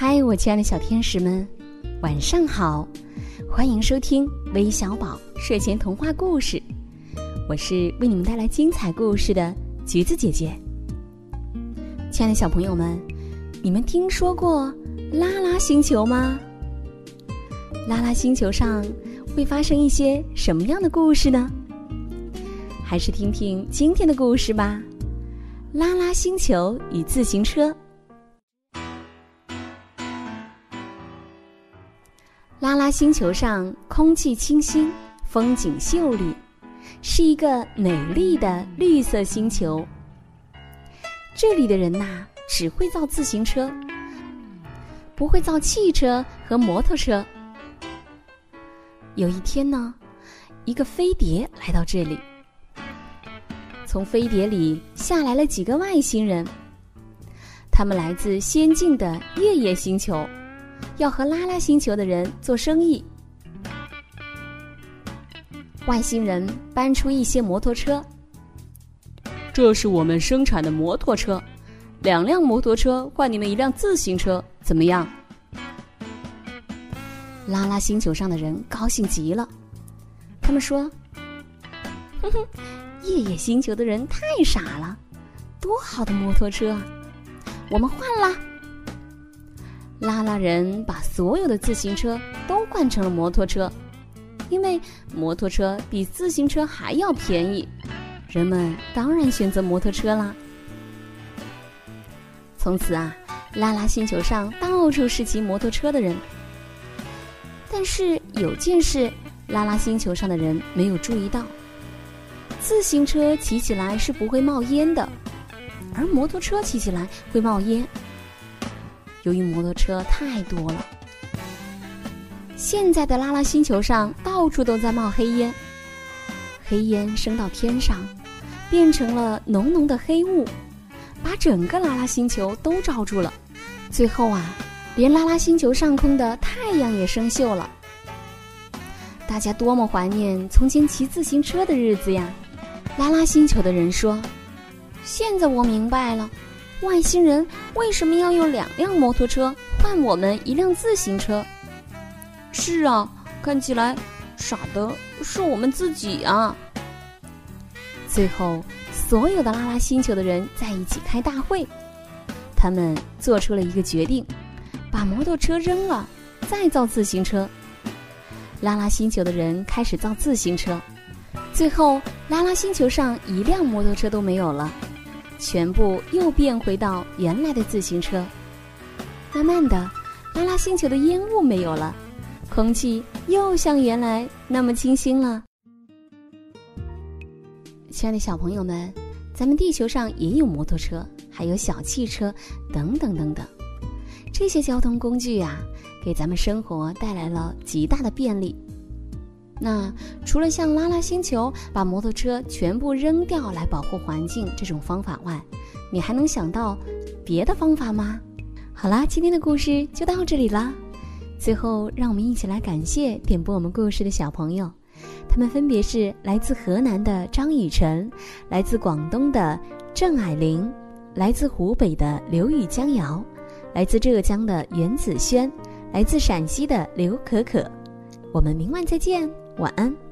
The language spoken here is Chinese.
嗨，我亲爱的小天使们，晚上好！欢迎收听微小宝睡前童话故事，我是为你们带来精彩故事的橘子姐姐。亲爱的小朋友们，你们听说过拉拉星球吗？拉拉星球上会发生一些什么样的故事呢？还是听听今天的故事吧。拉拉星球与自行车。拉拉星球上空气清新，风景秀丽，是一个美丽的绿色星球。这里的人呐，只会造自行车，不会造汽车和摩托车。有一天呢，一个飞碟来到这里，从飞碟里下来了几个外星人，他们来自先进的月夜星球。要和拉拉星球的人做生意。外星人搬出一些摩托车，这是我们生产的摩托车，两辆摩托车换你们一辆自行车，怎么样？拉拉星球上的人高兴极了，他们说：“哼哼，夜夜星球的人太傻了，多好的摩托车啊，我们换啦！”拉拉人把所有的自行车都换成了摩托车，因为摩托车比自行车还要便宜，人们当然选择摩托车啦。从此啊，拉拉星球上到处是骑摩托车的人。但是有件事，拉拉星球上的人没有注意到：自行车骑起来是不会冒烟的，而摩托车骑起来会冒烟。由于摩托车太多了，现在的拉拉星球上到处都在冒黑烟，黑烟升到天上，变成了浓浓的黑雾，把整个拉拉星球都罩住了。最后啊，连拉拉星球上空的太阳也生锈了。大家多么怀念从前骑自行车的日子呀！拉拉星球的人说：“现在我明白了。”外星人为什么要用两辆摩托车换我们一辆自行车？是啊，看起来傻的是我们自己啊！最后，所有的拉拉星球的人在一起开大会，他们做出了一个决定：把摩托车扔了，再造自行车。拉拉星球的人开始造自行车，最后拉拉星球上一辆摩托车都没有了。全部又变回到原来的自行车。慢慢的，拉拉星球的烟雾没有了，空气又像原来那么清新了。亲爱的小朋友们，咱们地球上也有摩托车，还有小汽车，等等等等。这些交通工具啊，给咱们生活带来了极大的便利。那除了像拉拉星球把摩托车全部扔掉来保护环境这种方法外，你还能想到别的方法吗？好啦，今天的故事就到这里啦。最后，让我们一起来感谢点播我们故事的小朋友，他们分别是来自河南的张雨晨，来自广东的郑霭玲，来自湖北的刘雨江瑶，来自浙江的袁子轩，来自陕西的刘可可。我们明晚再见。晚安。